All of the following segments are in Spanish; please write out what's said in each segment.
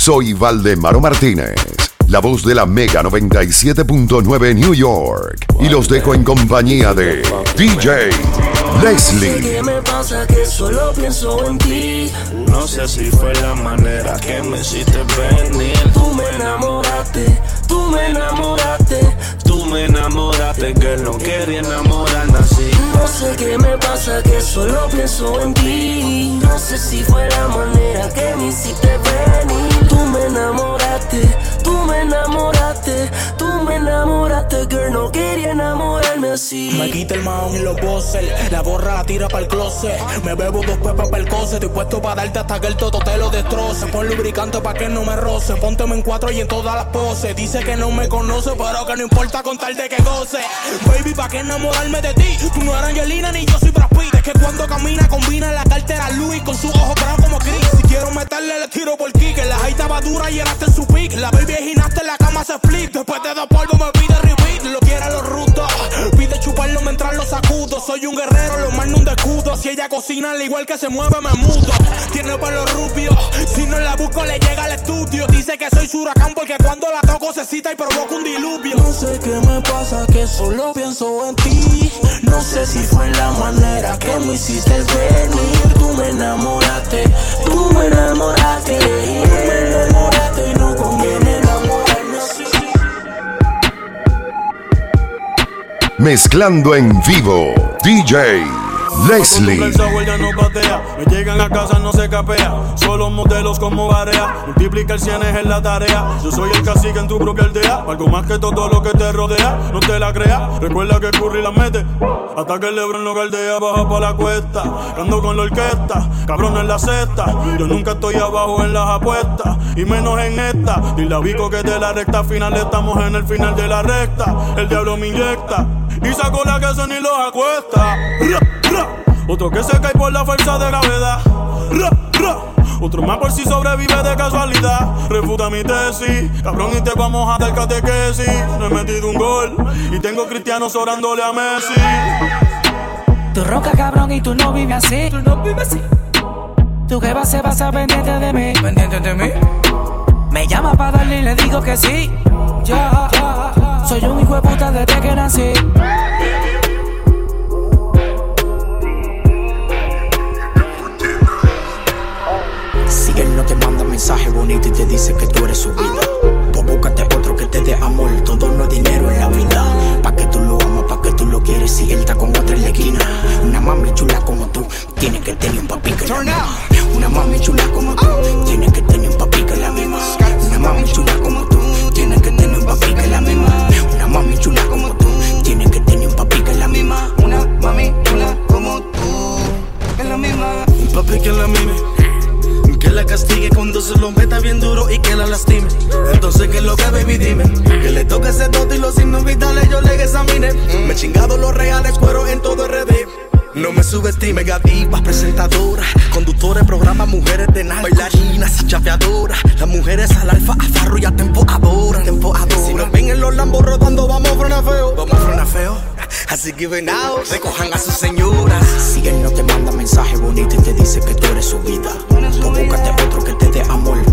Soy Valdemaro Martínez, la voz de la Mega 97.9 New York. Y los dejo en compañía de DJ Leslie. ¿Qué me pasa que solo pienso en ti? No sé si fue la manera que me hiciste venir. Tú me enamoraste, tú me enamoraste. Tú me enamoraste que no quería enamorarme No sé qué me pasa que solo pienso en ti. No sé si fue la manera que me hiciste venir. Me quita el maón y los bosses. La borra la tira para el closet. Me bebo dos pepas para el cose. Estoy puesto para darte hasta que el toto te lo destroce. Pon lubricante para que no me roce. Pónteme en cuatro y en todas las poses. Dice que no me conoce, pero que no importa con tal de que goce. Baby, ¿para qué enamorarme de ti? Tú no eres Angelina ni yo soy Brad Pitt. Es que cuando camina combina la cartera Louis con su ojo bravo como Chris. Si quiero meterle le tiro por kick. La high estaba dura y llenaste en su pick. La baby es gimnasta en la cama se split. Después de dos polvos me pide repeat. Lo quiere los Soy un guerrero, lo mando un escudo. Si ella cocina al igual que se mueve, me mudo. Tiene pelo rubio. Si no la busco, le llega al estudio. Dice que soy su huracán porque cuando la toco se cita y provoca un diluvio. No sé qué me pasa que solo pienso en ti. No sé si fue la manera que me hiciste venir. Tú me enamoraste, tú me enamoraste, tú me enamoraste y no conviene Mezclando en vivo, DJ Leslie. Ya no patea. Me llegan a casa, no se capea. Solo modelos como barea. Multiplica el cienes en la tarea. Yo soy el cacique en tu propia aldea. Algo más que todo lo que te rodea. No te la creas. Recuerda que Curry la mete. Hasta que el Lebron lo galdea. Baja pa' la cuesta. Ando con la orquesta. Cabrón en la cesta. Yo nunca estoy abajo en las apuestas. Y menos en esta. Y la bico que de la recta final. Estamos en el final de la recta. El diablo me inyecta. Y saco la son y los acuesta. Otro que se cae por la fuerza de gravedad. Ra, ra. Otro más por si sobrevive de casualidad. Refuta mi tesis, cabrón, y te vamos a dar catequesis. No he metido un gol y tengo cristianos orándole a Messi. Tú ronca cabrón y tú no vives así. Tú no vives así. Tu jeva se basa pendiente de mí. ¿Pendiente de mí? Me llama para darle y le digo que sí. Ya, ya. Soy un hijo de puta desde que nací. Y te dice que tú eres su vida, pues búscate otro que te dé amor. Todo no es dinero en la vida. Pa' que tú lo amas, pa' que tú lo quieres. Si él está con otra en la esquina, una mami chula como tú, tiene que tener un papi que la misma. Una mami chula como tú, lastime. Entonces, ¿qué es lo que, baby? Dime. Que le toque ese todo y los signos vitales yo le examine. Me he chingado los reales, cuero en todo RD. No me subestime, divas, presentadoras, conductores, programas, mujeres de nada, bailarinas y chapeadoras. Las mujeres al alfa, a farro y a tempo adoran. Si nos ven en los lambos rodando, vamos a frenar feo. Vamos a frenar feo. Así que venados, recojan a sus señoras. Si él no te manda mensaje bonito y te dice que tú eres su vida, pues búscate otro que te dé amor.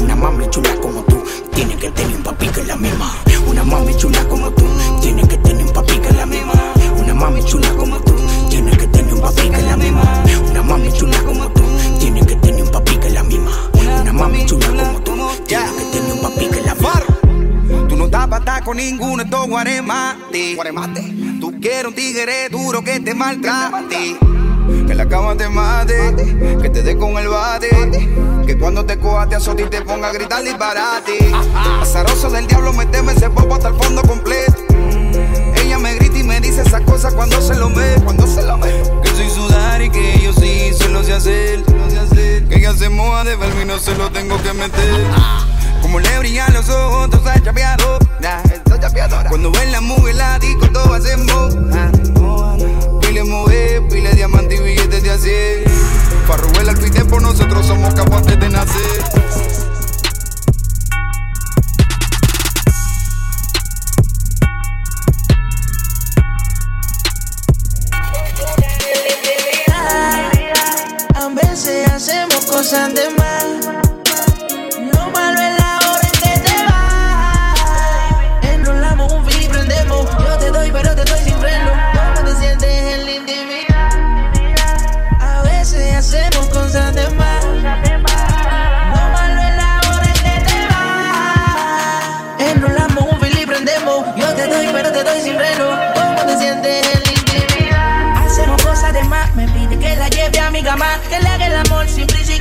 Una mami chula como tú, tiene que tener un papi que es la misma. Una mami chula como tú, tiene que tener un papi que es la misma. Una mami chula como tú, tiene que tener un papi que es la misma. Una mami chula como tú, tiene que tener un papi que es la misma. Una mami chula como tú, tiene que tener un papi que es la misma. Tú no estás para con ninguno de estos guaremates. Tú quieres un tigre duro que te maltrate. Que la cama te mate, que te dé con el bate. Que cuando te coja te azote y te ponga a gritar disparate. Azaroso del diablo, meteme ese popo hasta el fondo completo. Ella me grita y me dice esas cosas cuando se lo ve, cuando se lo ve. Que soy sudar y que yo sí se lo sé hacer. Que ella se moja de verme y no se lo tengo que meter. Como le brillan los ojos, tú estás chapeado. Cuando ven la mujer, la disco, todo hacemos. Pile mover, pile diamante y billetes de hacer. Farruel, Alfa y Tempo, nosotros somos capaces de nacer. A veces hacemos cosas de mal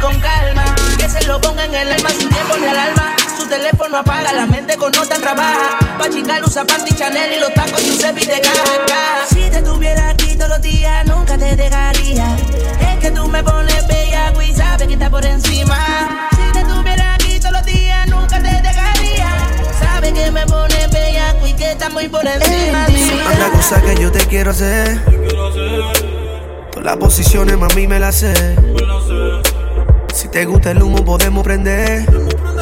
con calma, que se lo ponga en el alma sin tiempo ni alarma. Su teléfono apaga, la mente con nota trabaja. Pa' chingar usa panty Chanel y los tacos Giuseppe de caja. Si te tuviera aquí todos los días, nunca te dejaría. Es que tú me pones bella y sabes que está por encima. Si te tuviera aquí todos los días, nunca te dejaría. Sabes que me pones bella y que está muy por encima. Una cosa que yo te quiero hacer. Todas las posiciones, mami, me las sé. Si te gusta el humo, podemos prender.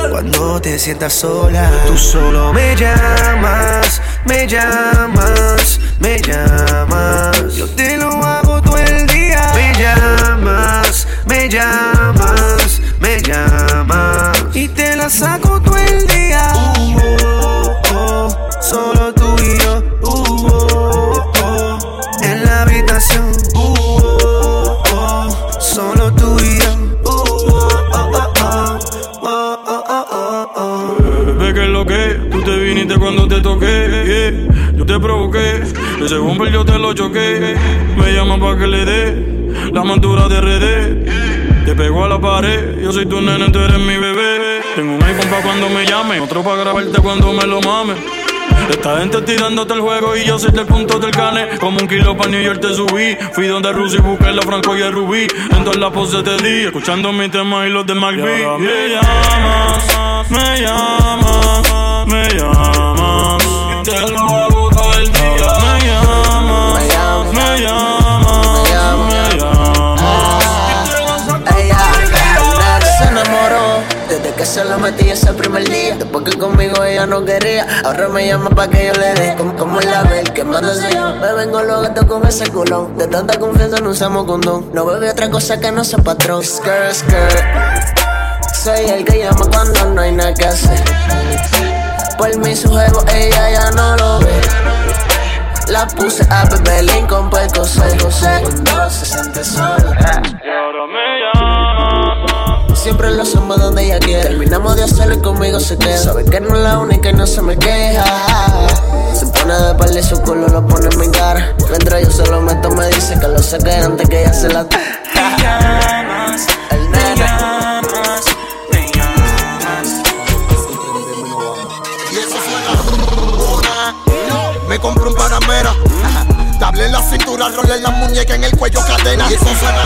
Cuando te sientas sola, tú solo me llamas, me llamas, me llamas. Yo te lo hago todo el día. Me llamas, me llamas, me llamas. Y te la saco todo el día. Uh, oh, oh, solo tú y te toqué. Yo te provoqué, ese bumper yo te lo choqué. Me llama pa' que le dé la montura de RD. Te pegó a la pared, yo soy tu nene, tú eres mi bebé. Tengo un iPhone pa' cuando me llame, otro pa' grabarte cuando me lo mame. Esta gente tirándote el juego y yo soy del punto del cane. Como un kilo pa' New York te subí. Fui donde Rusi busqué la Franco y el Rubí. En todas las poses te di, escuchando mi tema y los de B. Me llamas, me llamas, me llamas. Te lo hago todo el día. Me llamas, me llamas, se la metí ese primer día. Después que conmigo ella no quería, ahora me llama pa' que yo le dé. Como, como la ver, que mándase yo. Me vengo lo gato con ese culón. De tanta confianza no usamos condón. No bebe otra cosa que no sea patrón. Skirt, skirt. Soy el que llama cuando no hay nada que hacer. Por mi su juego ella ya no lo ve. La puse a beber Lincoln por coser, coser. Cuando se siente sola. Siempre lo hacemos donde ella quiere. Terminamos de hacerlo y conmigo se queda. Sabe que no es la única y no se me queja. Se pone de espalda y su culo lo pone en mi cara. Mientras yo se lo meto, me dice que lo saque antes que ella se la. Me llamas, El me nene. llamas, me llamas. Y eso suena. Me compré un panamera. Table en la cintura, rol en la muñeca, en el cuello cadena. Y eso suena.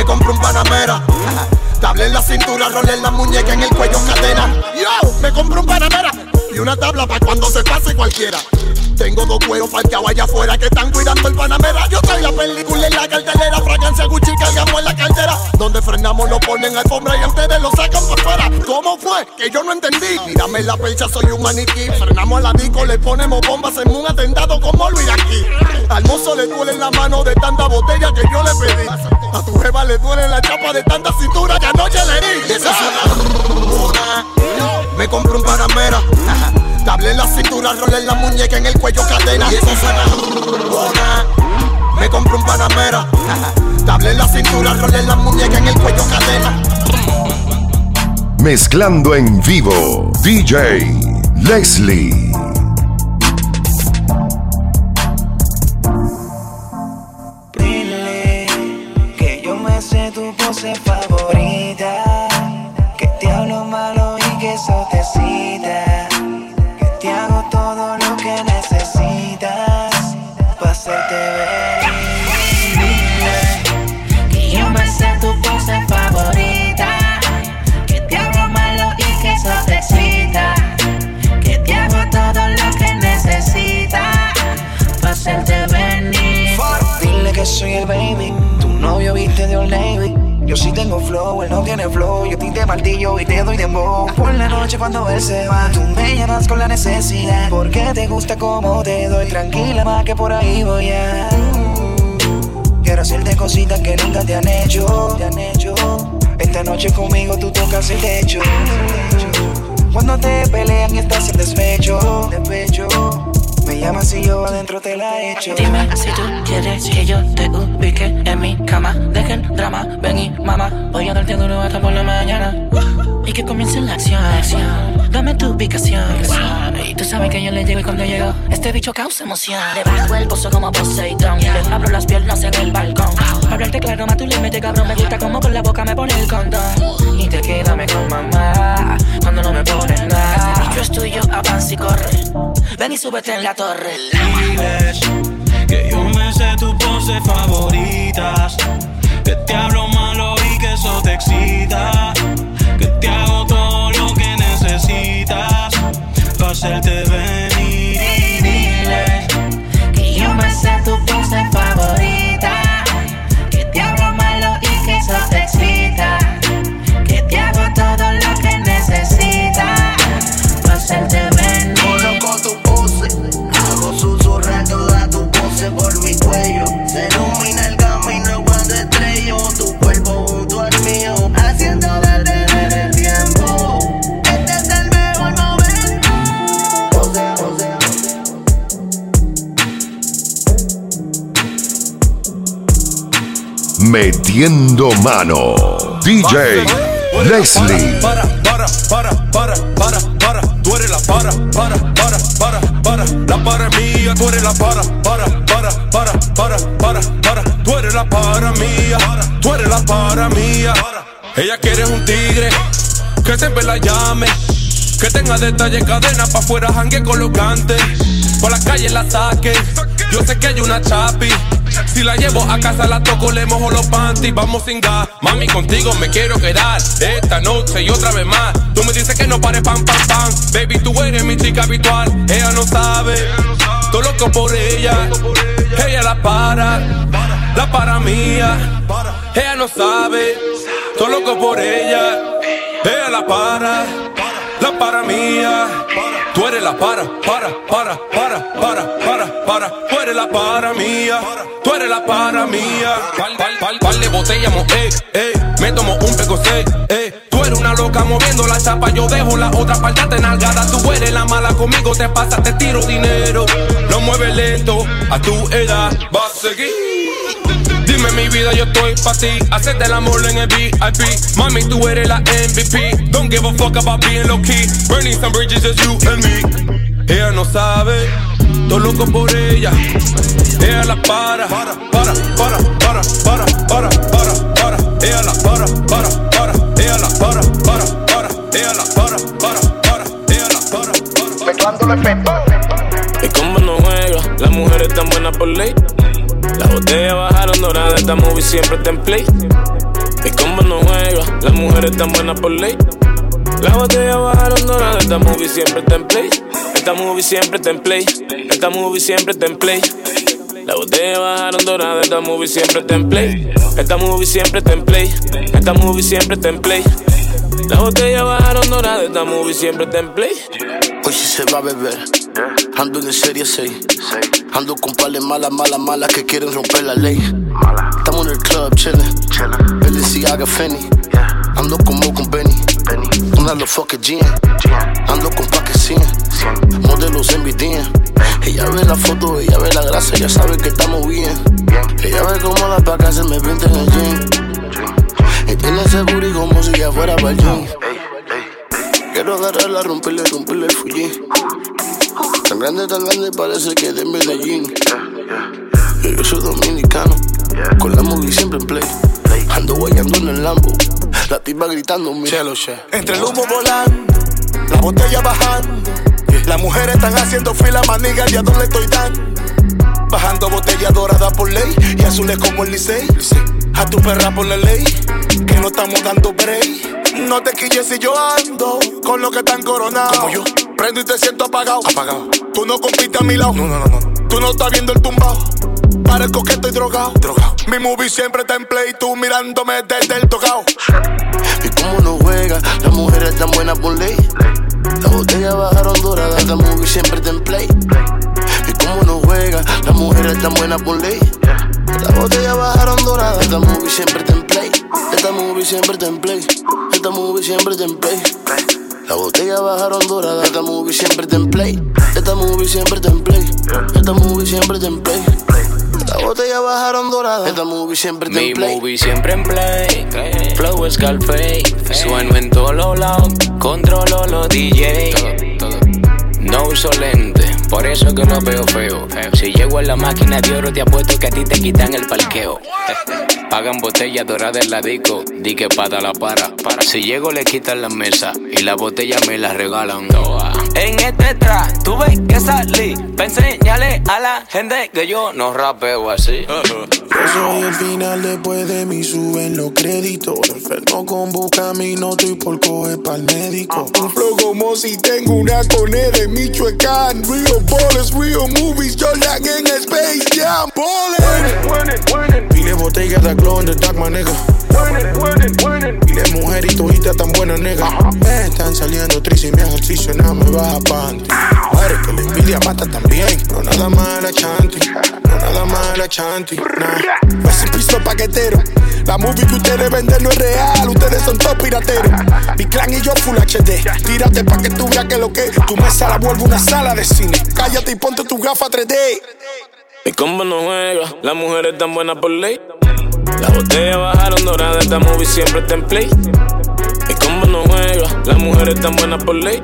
Me compré un panamera. Table en la cintura, rol en la muñeca, en el cuello cadena. Yo, me compré un panamera. Y una tabla para cuando se pase cualquiera. Tengo dos cueros parqueados allá afuera que están cuidando el Panamera. Yo traigo la película en la cartelera, fragancia Gucci cargamos en la cartera. Donde frenamos lo ponen alfombra y ustedes lo sacan por fuera. ¿Cómo fue? Que yo no entendí. Mírame la percha, soy un maniquí. Frenamos a la disco, le ponemos bombas en un atentado como Luis aquí. Al mozo le duele la mano de tanta botella que yo le pedí. Tu jeva le duele la chapa de tanta cintura que anoche le di. Y esa suena. Me compré un Panamera. Table en la cintura, rol en la muñeca, en el cuello cadena. Y eso suena. Me compré un Panamera. Table en la cintura, rol en la muñeca, en el cuello cadena. Mezclando en vivo, DJ Leslie. Eso. Que te hago todo lo que necesitas. Pa' hacerte ver. Que yo me sé tu pose favorita. Que te hago malo y que eso te excita. Que te hago todo lo que necesitas. Pa' hacerte venir. Dile que soy el baby. Tu novio viste de Old Navy. Yo sí tengo flow, él no tiene flow. Yo ti te martillo y te doy dembow. Por la noche cuando él se va, tú me llamas con la necesidad. Porque te gusta como te doy. Tranquila, más que por ahí voy a. Quiero hacerte cositas que nunca te han hecho. Te han hecho. Esta noche conmigo tú tocas el techo. Cuando te pelean y estás en despecho. Despecho. Llamas y yo adentro te la echo. Dime si tú quieres que yo te ubique en mi cama. Deja el drama, ven y mamá. Voy a darte duro hasta por la mañana. Y que comience la acción. Dame tu ubicación. Y tú sabes que yo le llego y cuando llego, este bicho causa emoción. Le bajo el pozo como Poseidón. Le abro las piernas en el balcón. Hablarte claro, más tú le metes cabrón. Me gusta como por la boca me pone el condón. Y te quédame con mamá cuando no me pones nada. Yo estoy yo, avanza y corre. Ven y súbete en la torre. Diles que yo me sé tus poses favoritas. Que te hablo malo y que eso te excita. Que te hago todo lo que necesitas. Para hacerte venir y diles Que yo me sé tu pose favorita. Que te hablo malo y que eso te excita. Metiendo mano. DJ Leslie. Para, para, para, para, para, para. Tú eres la para, para, para, para, para. La para mía, tú eres la para, para, para, para, para, para, para. Tú eres la para mía, tú eres la para mía. Ella quiere un tigre que siempre la llame. Que tenga detalle, cadena pa' afuera, jangue colocante. Por la calle la saque. Yo sé que hay una chapi. Si la llevo a casa, la toco, le mojo los panties. Vamos sin gas. Mami, contigo me quiero quedar. Esta noche y otra vez más. Tú me dices que no pare, pam, pam, pam. Baby, tú eres mi chica habitual. Ella no sabe. Todo loco por ella. Ella la para. La para mía. Ella no sabe. Todo loco por ella. Ella la para. La para mía. Tú eres la para, para, para, para, para, para, para. Tú eres la para mía. Tú eres la para mía. Pal, pal, pal, pal de botella, mo, eh, eh. Me tomo un pecosé, eh. Tú eres una loca moviendo la chapa. Yo dejo la otra parte de nalgada. Tú eres la mala conmigo, te pasa, te tiro dinero. Lo mueve lento, a tu edad vas a seguir. Dime mi vida, yo estoy pa' ti. Hacerte el amor en el VIP. Mami, tú eres la MVP. Don't give a fuck about being low key. Burning some bridges, just you and me. Ella no sabe, todo loco por ella. Ella la para, para, para, para, para, para, para, para, para. Ella la para, para, para. Ella la para, para, para. Ella la para, para, para. Ella la para, para. mezclando los efectos. Y como no juega, las mujeres están buenas por ley. Doradas, esta movie siempre está en play. Y como no juega, las mujeres están buenas por ley. Las botellas bajaron doradas, esta movie siempre está en play. Esta movie siempre está en play. Esta movie siempre está en play. Las botellas bajaron doradas, esta movie siempre está en play. Esta movie siempre está en play. Esta movie siempre está en play. Las botellas bajaron doradas, esta movie siempre está en play. Hoy sí se va a beber. Ando en serie 6. Ando con pales malas, malas, malas que quieren romper la ley. Estamos en el club chillin'. Balenciaga Fendi. Ando como con Benny. Una los fucking jeans. Ando con pa' que 100. Modelos envidian. Ella ve la foto, ella ve la grasa, ella sabe que estamos bien. Ella ve como las vacas se me pintan el jean. Y tiene seguro y como si ya fuera para el gym. Quiero agarrarla, romperle, romperle el fullín. Tan grande, tan grande, parece que es de Medellín. Yo, yo soy dominicano, con la movie siempre en play. Ando guayando en el Lambo, la tipa gritando mi Entre el humo volando, la botella bajando. Las mujeres están haciendo fila, maniga, y a dónde le estoy dando. Bajando botella dorada por ley y azules como el Licey. A tu perra por la ley, que no estamos dando break. No te quilles si yo ando con los que están coronados. Como yo. Prendo y te siento apagado. Apagado. Tú no compites a mi lado. No, no, no, no. Tú no estás viendo el tumbao. Parezco que estoy drogado. Drogado. Mi movie siempre está en play. Tú mirándome desde el tocado. Y como no juega, las mujeres están buenas por ley. Las botellas bajaron doradas, la movie siempre está en play. Y como no juega, las mujeres están buenas por ley. Las botellas bajaron doradas, esta movie siempre está en play. Esta movie siempre está en play. Esta movie siempre está en play. Las botellas bajaron doradas, esta movie siempre está en play. Esta movie siempre está en play. Esta movie siempre está en play. La botella bajaron dorada. Esta movie siempre Mi en play. movie siempre en play. Flow Scarface. Sueno en todos los lados. Controlo los DJ. No uso lente, por eso es que lo veo feo. Si llego en la máquina de oro, te apuesto que a ti te quitan el parqueo. Pagan botella dorada en la disco, di que pata la para. Si llego, le quitan la mesa y la botella me la regalan. En este track, tuve que salir para enseñarle a la gente que yo no rapeo así. Yo soy el final después de mí suben los créditos. Enfermo con buscamino, estoy por coger pa'l médico. Un flow como si tengo una cone de Michoacán. Real ballers, real movies, Jordan en Space Jam. Ballin'. Pile botella de clon de Dark, my nigga. Pile mujer y tujita tan buena, nigga. Me están saliendo tris y mi ejercicio no me baja panty. Madre que la envidia mata también. No nada más la chanti. No nada más la chanti. Nah. Pues sin piso paquetero. La movie que ustedes venden no es real. Ustedes son top pirateros. Mi clan y yo full HD. Tírate pa' que tú veas que lo que tu mesa la vuelve una sala de cine. Cállate y ponte tu gafa 3D. Mi combo no juega, las mujeres tan buenas por ley. Las botellas bajaron doradas, esta movie siempre está en play. Mi combo no juega, las mujeres tan buenas por ley.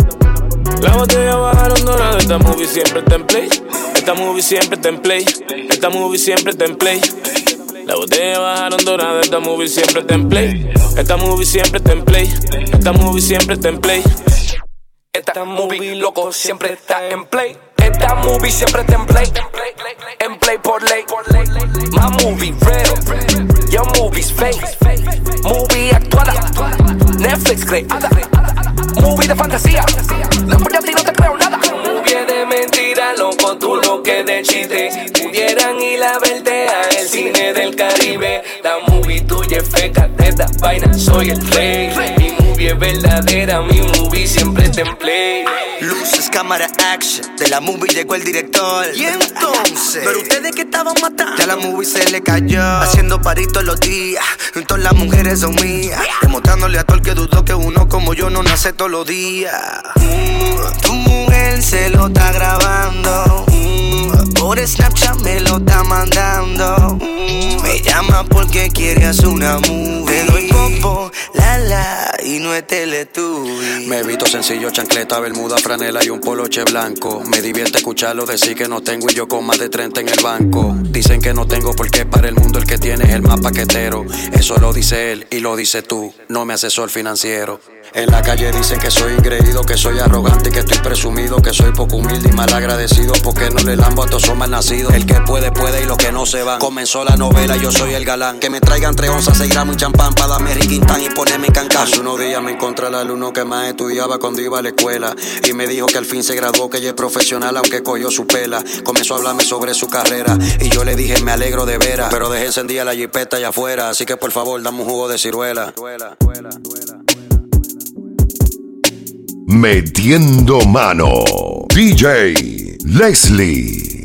Las botellas bajaron doradas, esta movie siempre está en play. Esta movie siempre está en play. Esta movie siempre está en play. Las botellas bajaron doradas, esta movie siempre está en play. Esta movie siempre está en play. Esta movie siempre está en play. Esta movie, loco, siempre está en play. Esta movie siempre está en play. En play por ley. My movie real. Your movie's fake. Movie actuada. Netflix creada. Movie de fantasía. No por ti no te creo nada. Movie de mentira, loco, tú lo que de chiste. Pudieran ir a verte a el cine del Caribe. La movie tuya es feca, de esta vaina soy el rey. Movie es verdadera, mi movie siempre está en play. Luces, cámara, action. De la movie llegó el director. Y entonces. Pero ustedes que estaban matando. Ya la movie se le cayó. Haciendo paritos los días. Todas las mujeres son mías. Demostrándole a todo el que dudó que uno como yo no nace todos los días. Mm, tu mujer se lo está grabando. Mm, por Snapchat me lo está mandando. Mm, me llama porque quiere hacer una movie. Te doy popo, la la, Me visto sencillo, chancleta, bermuda, franela y un poloche blanco. Me divierte escucharlo decir que no tengo y yo con más de 30 en el banco. Dicen que no tengo porque para el mundo el que tiene es el más paquetero. Eso lo dice él y lo dice tú, no me asesor financiero. En la calle dicen que soy ingreído, que soy arrogante, que estoy presumido, que soy poco humilde y mal agradecido porque no le lambo a todos son mal nacidos. El que puede, puede y los que no se van. Comenzó la novela, yo soy el galán. Que me traigan tres onzas, seis gramos y champán para darme riquintán y ponerme en cancán. Hace unos días me encontré al alumno que más estudiaba cuando iba a la escuela y me dijo que al fin se graduó, que ella es profesional aunque cogió su pela. Comenzó a hablarme sobre su carrera y yo le dije me alegro de veras, pero dejé encendida la jipeta allá afuera, así que por favor dame un jugo de ciruela. Metiendo mano. DJ Leslie.